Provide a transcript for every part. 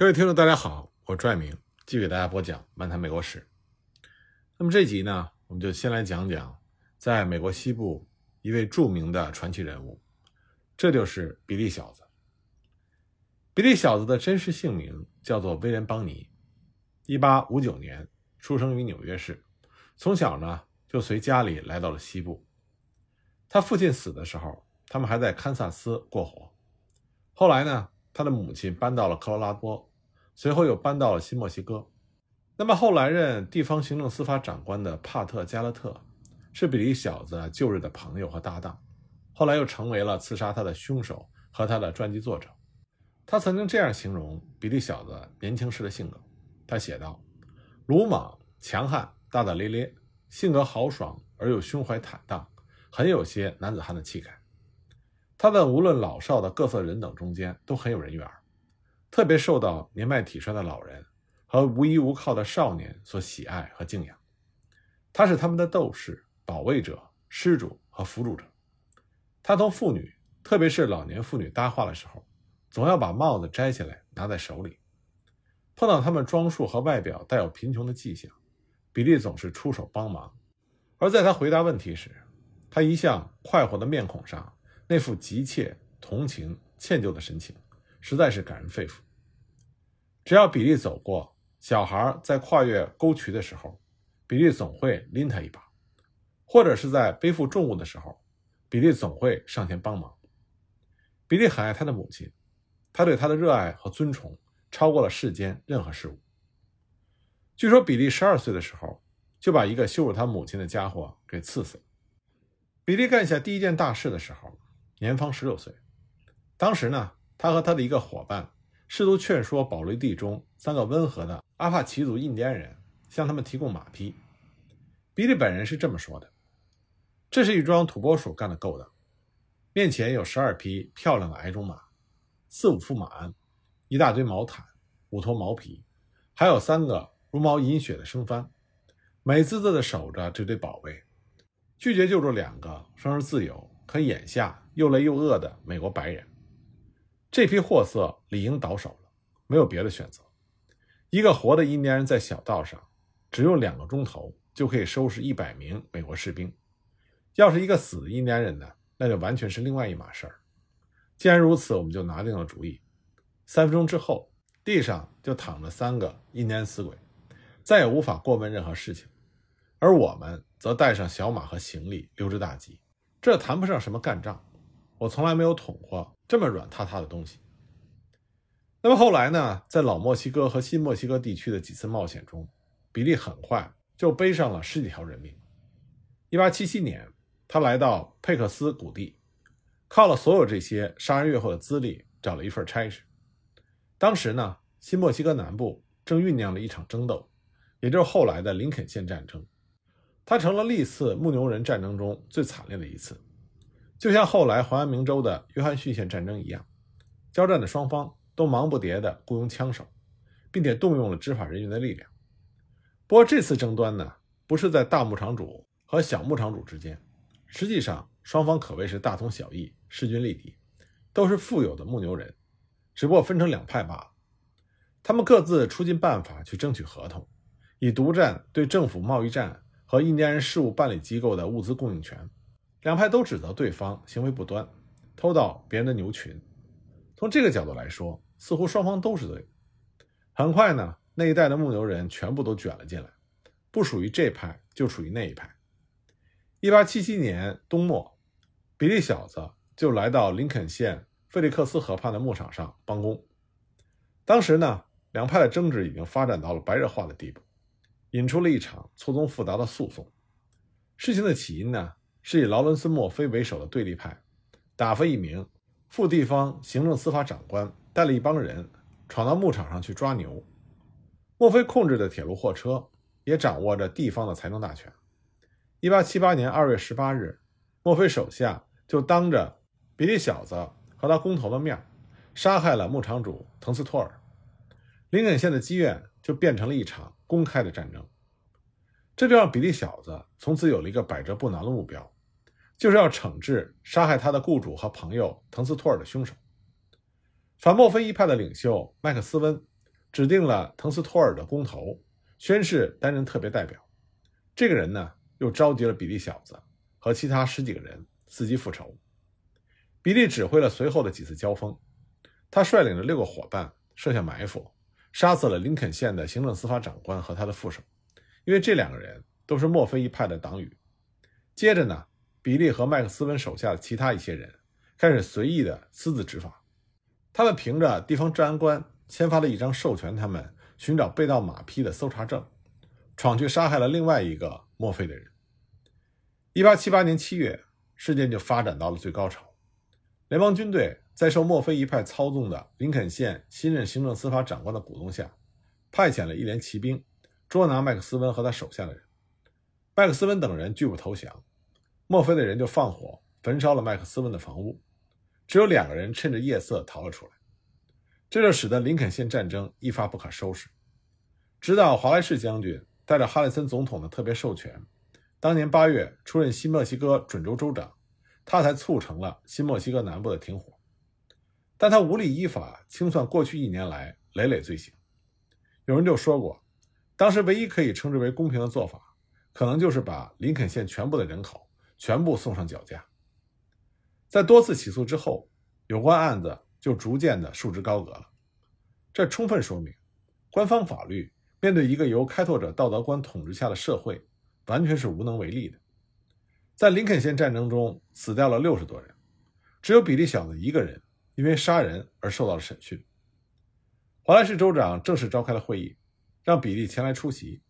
各位听众，大家好，我拽明继续给大家播讲《漫谈美国史》。那么这集呢，我们就先来讲讲在美国西部一位著名的传奇人物，这就是比利小子。比利小子的真实姓名叫做威廉·邦尼，一八五九年出生于纽约市，从小呢就随家里来到了西部。他父亲死的时候，他们还在堪萨斯过活。后来呢，他的母亲搬到了科罗拉多。随后又搬到了新墨西哥。那么后来任地方行政司法长官的帕特·加勒特，是比利小子旧日的朋友和搭档，后来又成为了刺杀他的凶手和他的传记作者。他曾经这样形容比利小子年轻时的性格，他写道：“鲁莽、强悍、大大咧咧，性格豪爽而又胸怀坦荡，很有些男子汉的气概。他在无论老少的各色人等中间都很有人缘。”特别受到年迈体衰的老人和无依无靠的少年所喜爱和敬仰，他是他们的斗士、保卫者、施主和辅助者。他同妇女，特别是老年妇女搭话的时候，总要把帽子摘下来拿在手里。碰到他们装束和外表带有贫穷的迹象，比利总是出手帮忙。而在他回答问题时，他一向快活的面孔上那副急切、同情、歉疚的神情。实在是感人肺腑。只要比利走过，小孩在跨越沟渠的时候，比利总会拎他一把；或者是在背负重物的时候，比利总会上前帮忙。比利很爱他的母亲，他对他的热爱和尊崇超过了世间任何事物。据说比利十二岁的时候就把一个羞辱他母亲的家伙给刺死了。比利干下第一件大事的时候，年方十六岁，当时呢。他和他的一个伙伴试图劝说保留地中三个温和的阿帕奇族印第安人向他们提供马匹。比利本人是这么说的：“这是一桩土拨鼠干的勾当。面前有十二匹漂亮的矮种马，四五副马鞍，一大堆毛毯，五坨毛皮，还有三个如毛饮血的生番，美滋滋地守着这堆宝贝，拒绝救助两个生而自由、可眼下又累又饿的美国白人。”这批货色理应倒手了，没有别的选择。一个活的印第安人在小道上，只用两个钟头就可以收拾一百名美国士兵。要是一个死的印第安人呢，那就完全是另外一码事儿。既然如此，我们就拿定了主意。三分钟之后，地上就躺着三个印第安死鬼，再也无法过问任何事情。而我们则带上小马和行李，溜之大吉。这谈不上什么干仗。我从来没有捅过这么软塌塌的东西。那么后来呢？在老墨西哥和新墨西哥地区的几次冒险中，比利很快就背上了十几条人命。1877年，他来到佩克斯谷地，靠了所有这些杀人越货的资历，找了一份差事。当时呢，新墨西哥南部正酝酿了一场争斗，也就是后来的林肯县战争。它成了历次牧牛人战争中最惨烈的一次。就像后来怀安明州的约翰逊县战争一样，交战的双方都忙不迭地雇佣枪手，并且动用了执法人员的力量。不过这次争端呢，不是在大牧场主和小牧场主之间，实际上双方可谓是大同小异，势均力敌，都是富有的牧牛人，只不过分成两派罢了。他们各自出尽办法去争取合同，以独占对政府贸易站和印第安人事务办理机构的物资供应权。两派都指责对方行为不端，偷盗别人的牛群。从这个角度来说，似乎双方都是对。很快呢，那一带的牧牛人全部都卷了进来，不属于这派就属于那一派。一八七七年冬末，比利小子就来到林肯县费利克斯河畔的牧场上帮工。当时呢，两派的争执已经发展到了白热化的地步，引出了一场错综复杂的诉讼。事情的起因呢？是以劳伦斯·墨菲为首的对立派，打发一名副地方行政司法长官带了一帮人闯到牧场上去抓牛。墨菲控制的铁路货车也掌握着地方的财政大权。1878年2月18日，墨菲手下就当着比利小子和他工头的面，杀害了牧场主滕斯托尔。林肯县的积怨就变成了一场公开的战争。这就让比利小子从此有了一个百折不挠的目标，就是要惩治杀害他的雇主和朋友滕斯托尔的凶手。反墨菲一派的领袖麦克斯温指定了滕斯托尔的工头，宣誓担任特别代表。这个人呢，又召集了比利小子和其他十几个人，伺机复仇。比利指挥了随后的几次交锋，他率领着六个伙伴设下埋伏，杀死了林肯县的行政司法长官和他的副手，因为这两个人都是墨菲一派的党羽。接着呢，比利和麦克斯温手下的其他一些人开始随意的私自执法，他们凭着地方治安官签发了一张授权他们寻找被盗马匹的搜查证，闯去杀害了另外一个墨菲的人。一八七八年七月，事件就发展到了最高潮。联邦军队在受墨菲一派操纵的林肯县新任行政司法长官的鼓动下，派遣了一连骑兵捉拿麦克斯温和他手下的人。麦克斯温等人拒不投降，墨菲的人就放火焚烧了麦克斯温的房屋，只有两个人趁着夜色逃了出来。这就使得林肯县战争一发不可收拾。直到华莱士将军带着哈里森总统的特别授权，当年八月出任新墨西哥准州州长。他才促成了新墨西哥南部的停火，但他无力依法清算过去一年来累累罪行。有人就说过，当时唯一可以称之为公平的做法，可能就是把林肯县全部的人口全部送上绞架。在多次起诉之后，有关案子就逐渐的束之高阁了。这充分说明，官方法律面对一个由开拓者道德观统治下的社会，完全是无能为力的。在林肯县战争中死掉了六十多人，只有比利小子一个人因为杀人而受到了审讯。华莱士州长正式召开了会议，让比利前来出席，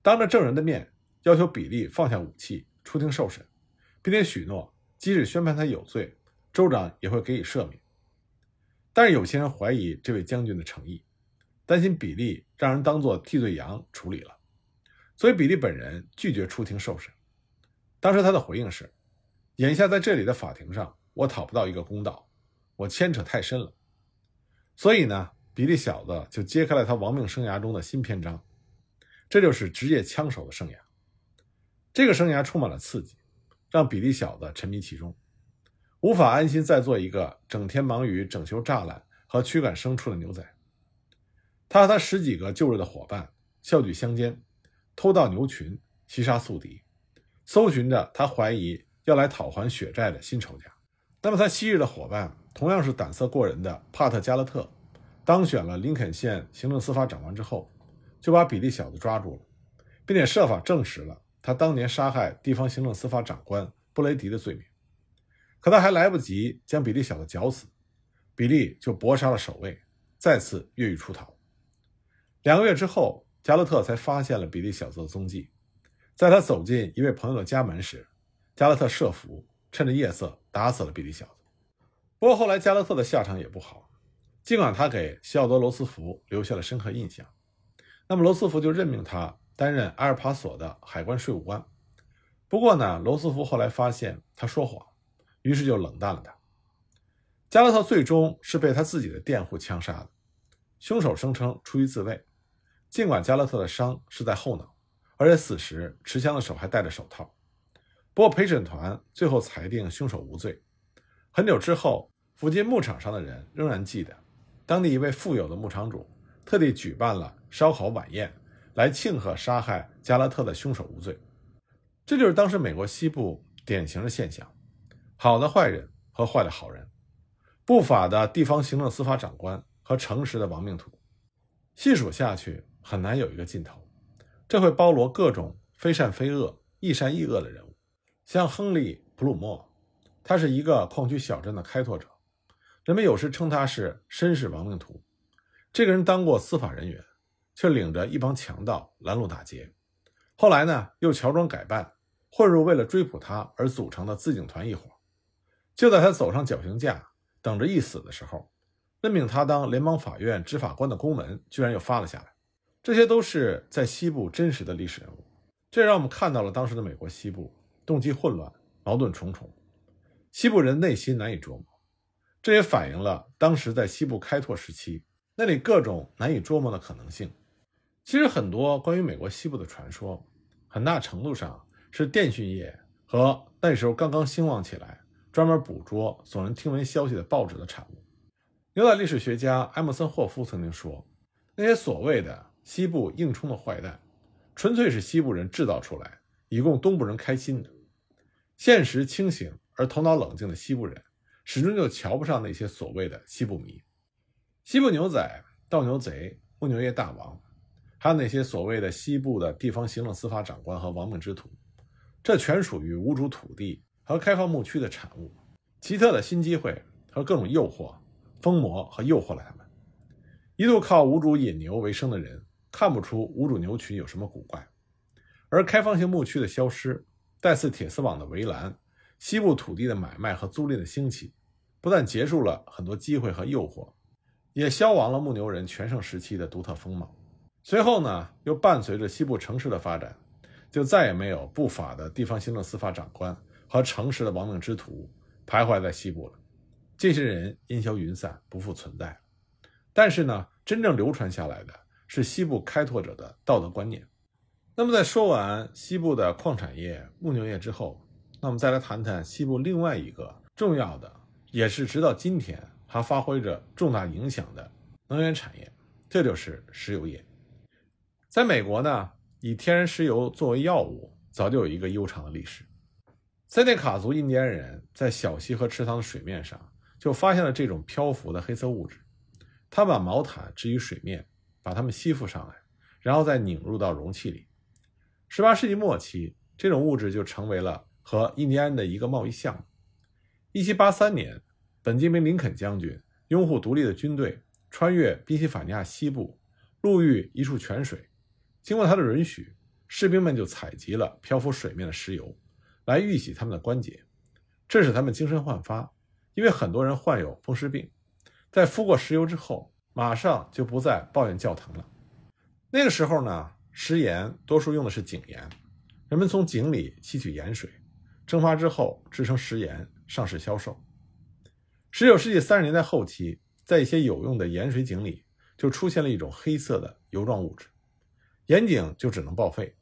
当着证人的面要求比利放下武器出庭受审，并且许诺即使宣判他有罪，州长也会给予赦免。但是有些人怀疑这位将军的诚意，担心比利让人当作替罪羊处理了，所以比利本人拒绝出庭受审。当时他的回应是：“眼下在这里的法庭上，我讨不到一个公道，我牵扯太深了。所以呢，比利小子就揭开了他亡命生涯中的新篇章，这就是职业枪手的生涯。这个生涯充满了刺激，让比利小子沉迷其中，无法安心再做一个整天忙于整修栅栏和驱赶牲畜的牛仔。他和他十几个旧日的伙伴笑举相间，偷盗牛群，袭杀宿敌。”搜寻着他怀疑要来讨还血债的新仇家，那么他昔日的伙伴同样是胆色过人的帕特加勒特，当选了林肯县行政司法长官之后，就把比利小子抓住了，并且设法证实了他当年杀害地方行政司法长官布雷迪的罪名。可他还来不及将比利小子绞死，比利就搏杀了守卫，再次越狱出逃。两个月之后，加勒特才发现了比利小子的踪迹。在他走进一位朋友的家门时，加勒特设伏，趁着夜色打死了比利小子。不过后来加勒特的下场也不好，尽管他给西奥多·罗斯福留下了深刻印象，那么罗斯福就任命他担任阿尔帕索的海关税务官。不过呢，罗斯福后来发现他说谎，于是就冷淡了他。加勒特最终是被他自己的佃户枪杀的，凶手声称出于自卫，尽管加勒特的伤是在后脑。而且死时持枪的手还戴着手套。不过陪审团最后裁定凶手无罪。很久之后，附近牧场上的人仍然记得，当地一位富有的牧场主特地举办了烧烤晚宴，来庆贺杀害加拉特的凶手无罪。这就是当时美国西部典型的现象：好的坏人和坏的好人，不法的地方行政司法长官和诚实的亡命徒。细数下去，很难有一个尽头。这会包罗各种非善非恶、亦善亦恶的人物，像亨利·普鲁默，他是一个矿区小镇的开拓者，人们有时称他是绅士亡命徒。这个人当过司法人员，却领着一帮强盗拦路打劫，后来呢又乔装改扮，混入为了追捕他而组成的自警团一伙。就在他走上绞刑架，等着一死的时候，任命他当联邦法院执法官的公文居然又发了下来。这些都是在西部真实的历史人物，这让我们看到了当时的美国西部动机混乱、矛盾重重，西部人内心难以琢磨。这也反映了当时在西部开拓时期那里各种难以捉摸的可能性。其实，很多关于美国西部的传说，很大程度上是电讯业和那时候刚刚兴旺起来、专门捕捉耸人听闻消息的报纸的产物。牛仔历史学家埃默森霍夫曾经说。那些所谓的西部硬冲的坏蛋，纯粹是西部人制造出来，以供东部人开心的。现实清醒而头脑冷静的西部人，始终就瞧不上那些所谓的西部迷、西部牛仔、盗牛贼、牧牛业大王，还有那些所谓的西部的地方行政司法长官和亡命之徒，这全属于无主土地和开放牧区的产物。奇特的新机会和各种诱惑，疯魔和诱惑了他们。一度靠无主引牛为生的人，看不出无主牛群有什么古怪，而开放性牧区的消失。带似铁丝网的围栏，西部土地的买卖和租赁的兴起，不但结束了很多机会和诱惑，也消亡了牧牛人全盛时期的独特风貌。随后呢，又伴随着西部城市的发展，就再也没有不法的地方行政司法长官和诚实的亡命之徒徘徊在西部了。这些人烟消云散，不复存在。但是呢，真正流传下来的是西部开拓者的道德观念。那么，在说完西部的矿产业、牧牛业之后，那我们再来谈谈西部另外一个重要的，也是直到今天还发挥着重大影响的能源产业，这就是石油业。在美国呢，以天然石油作为药物，早就有一个悠长的历史。塞内卡族印第安人在小溪和池塘的水面上就发现了这种漂浮的黑色物质，他把毛毯置于水面，把它们吸附上来，然后再拧入到容器里。十八世纪末期，这种物质就成为了和印第安的一个贸易项目。一七八三年，本杰明·林肯将军拥护独立的军队穿越宾夕法尼亚西部，路遇一处泉水。经过他的允许，士兵们就采集了漂浮水面的石油，来预洗他们的关节，这使他们精神焕发。因为很多人患有风湿病，在敷过石油之后，马上就不再抱怨教疼了。那个时候呢？食盐多数用的是井盐，人们从井里吸取盐水，蒸发之后制成食盐，上市销售。十九世纪三十年代后期，在一些有用的盐水井里，就出现了一种黑色的油状物质，盐井就只能报废。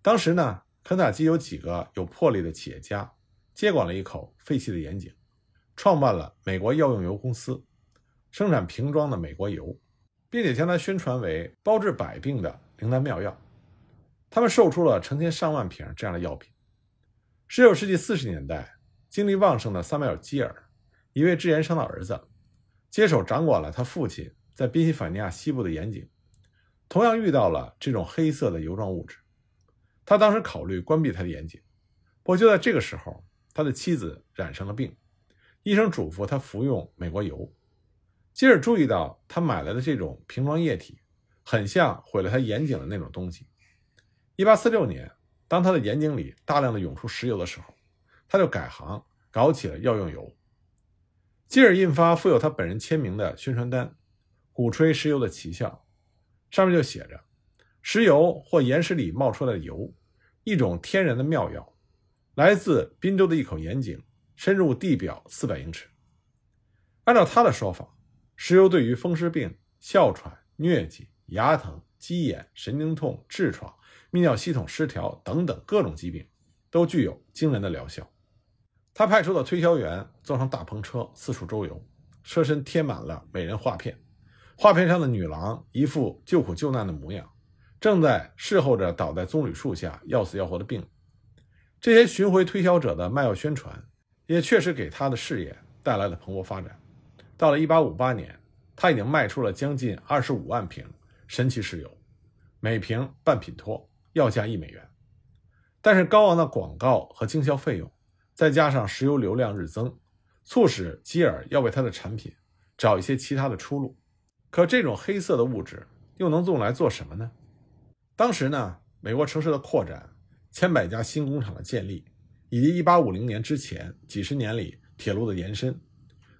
当时呢，肯塔基有几个有魄力的企业家接管了一口废弃的盐井，创办了美国药用油公司，生产瓶装的美国油，并且将它宣传为包治百病的。灵丹妙药，他们售出了成千上万瓶这样的药品。十九世纪四十年代，精力旺盛的萨缪尔·基尔，一位制盐商的儿子，接手掌管了他父亲在宾夕法尼亚西部的盐井，同样遇到了这种黑色的油状物质。他当时考虑关闭他的眼井，不过就在这个时候，他的妻子染上了病，医生嘱咐他服用美国油。基尔注意到他买来的这种瓶装液体。很像毁了他眼井的那种东西。一八四六年，当他的眼井里大量的涌出石油的时候，他就改行搞起了药用油。基尔印发附有他本人签名的宣传单，鼓吹石油的奇效，上面就写着：“石油或岩石里冒出来的油，一种天然的妙药，来自滨州的一口盐井，深入地表四百英尺。”按照他的说法，石油对于风湿病、哮喘、疟疾。牙疼、鸡眼、神经痛、痔疮、泌尿系统失调等等各种疾病，都具有惊人的疗效。他派出的推销员坐上大篷车四处周游，车身贴满了美人画片，画片上的女郎一副救苦救难的模样，正在侍候着倒在棕榈树下要死要活的病人。这些巡回推销者的卖药宣传，也确实给他的事业带来了蓬勃发展。到了1858年，他已经卖出了将近25万瓶。神奇石油，每瓶半品托，要价一美元。但是高昂的广告和经销费用，再加上石油流量日增，促使基尔要为他的产品找一些其他的出路。可这种黑色的物质又能用来做什么呢？当时呢，美国城市的扩展，千百家新工厂的建立，以及1850年之前几十年里铁路的延伸，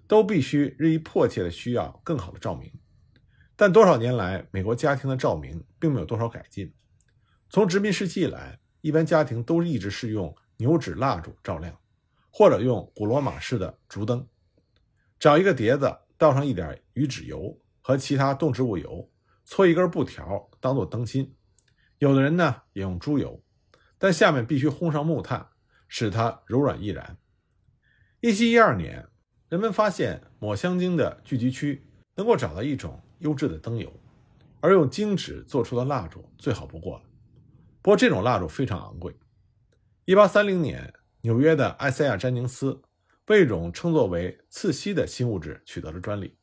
都必须日益迫切的需要更好的照明。但多少年来，美国家庭的照明并没有多少改进。从殖民时期以来，一般家庭都一直是用牛脂蜡烛照亮，或者用古罗马式的烛灯。找一个碟子，倒上一点鱼脂油和其他动植物油，搓一根布条当做灯芯。有的人呢也用猪油，但下面必须烘上木炭，使它柔软易燃。一七一二年，人们发现抹香鲸的聚集区能够找到一种。优质的灯油，而用金纸做出的蜡烛最好不过了。不过这种蜡烛非常昂贵。1830年，纽约的埃塞亚·詹宁斯为一种称作为次吸的新物质取得了专利。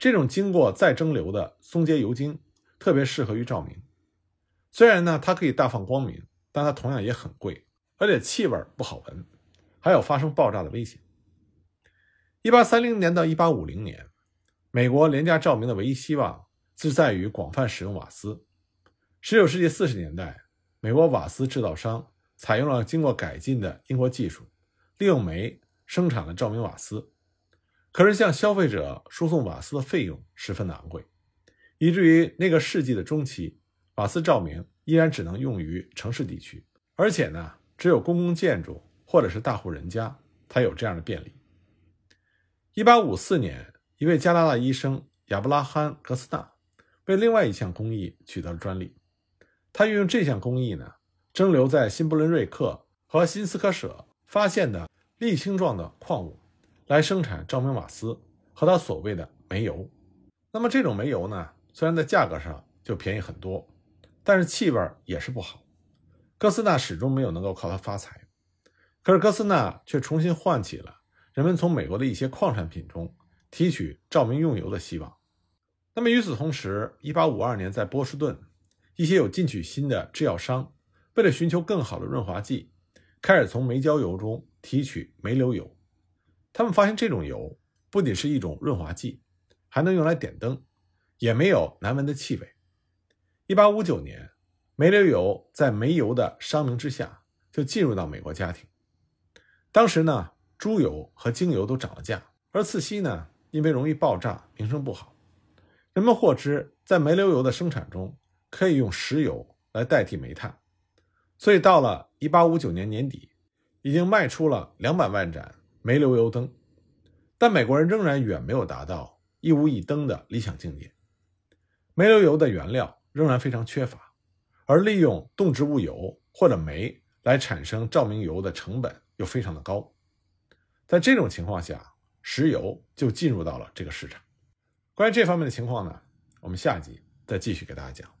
这种经过再蒸馏的松节油精特别适合于照明。虽然呢，它可以大放光明，但它同样也很贵，而且气味不好闻，还有发生爆炸的危险。1830年到1850年，美国廉价照明的唯一希望是在于广泛使用瓦斯。19世纪40年代，美国瓦斯制造商采用了经过改进的英国技术，利用煤生产了照明瓦斯。可是，向消费者输送瓦斯的费用十分的昂贵，以至于那个世纪的中期，瓦斯照明依然只能用于城市地区，而且呢，只有公共建筑或者是大户人家才有这样的便利。1854年，一位加拿大医生亚伯拉罕·格斯纳为另外一项工艺取得了专利。他运用这项工艺呢，蒸馏在新布伦瑞克和新斯科舍发现的沥青状的矿物，来生产照明瓦斯和他所谓的煤油。那么这种煤油呢，虽然在价格上就便宜很多，但是气味也是不好。哥斯纳始终没有能够靠它发财，可是哥斯纳却重新唤起了。人们从美国的一些矿产品中提取照明用油的希望。那么与此同时，1852年在波士顿，一些有进取心的制药商为了寻求更好的润滑剂，开始从煤焦油中提取煤硫油。他们发现这种油不仅是一种润滑剂，还能用来点灯，也没有难闻的气味。1859年，煤硫油在煤油的商名之下就进入到美国家庭。当时呢。猪油和精油都涨了价，而次锡呢，因为容易爆炸，名声不好。人们获知，在煤流油的生产中可以用石油来代替煤炭，所以到了1859年年底，已经卖出了两百万盏煤流油灯。但美国人仍然远没有达到一屋一灯的理想境界。煤流油的原料仍然非常缺乏，而利用动植物油或者煤来产生照明油的成本又非常的高。在这种情况下，石油就进入到了这个市场。关于这方面的情况呢，我们下集再继续给大家讲。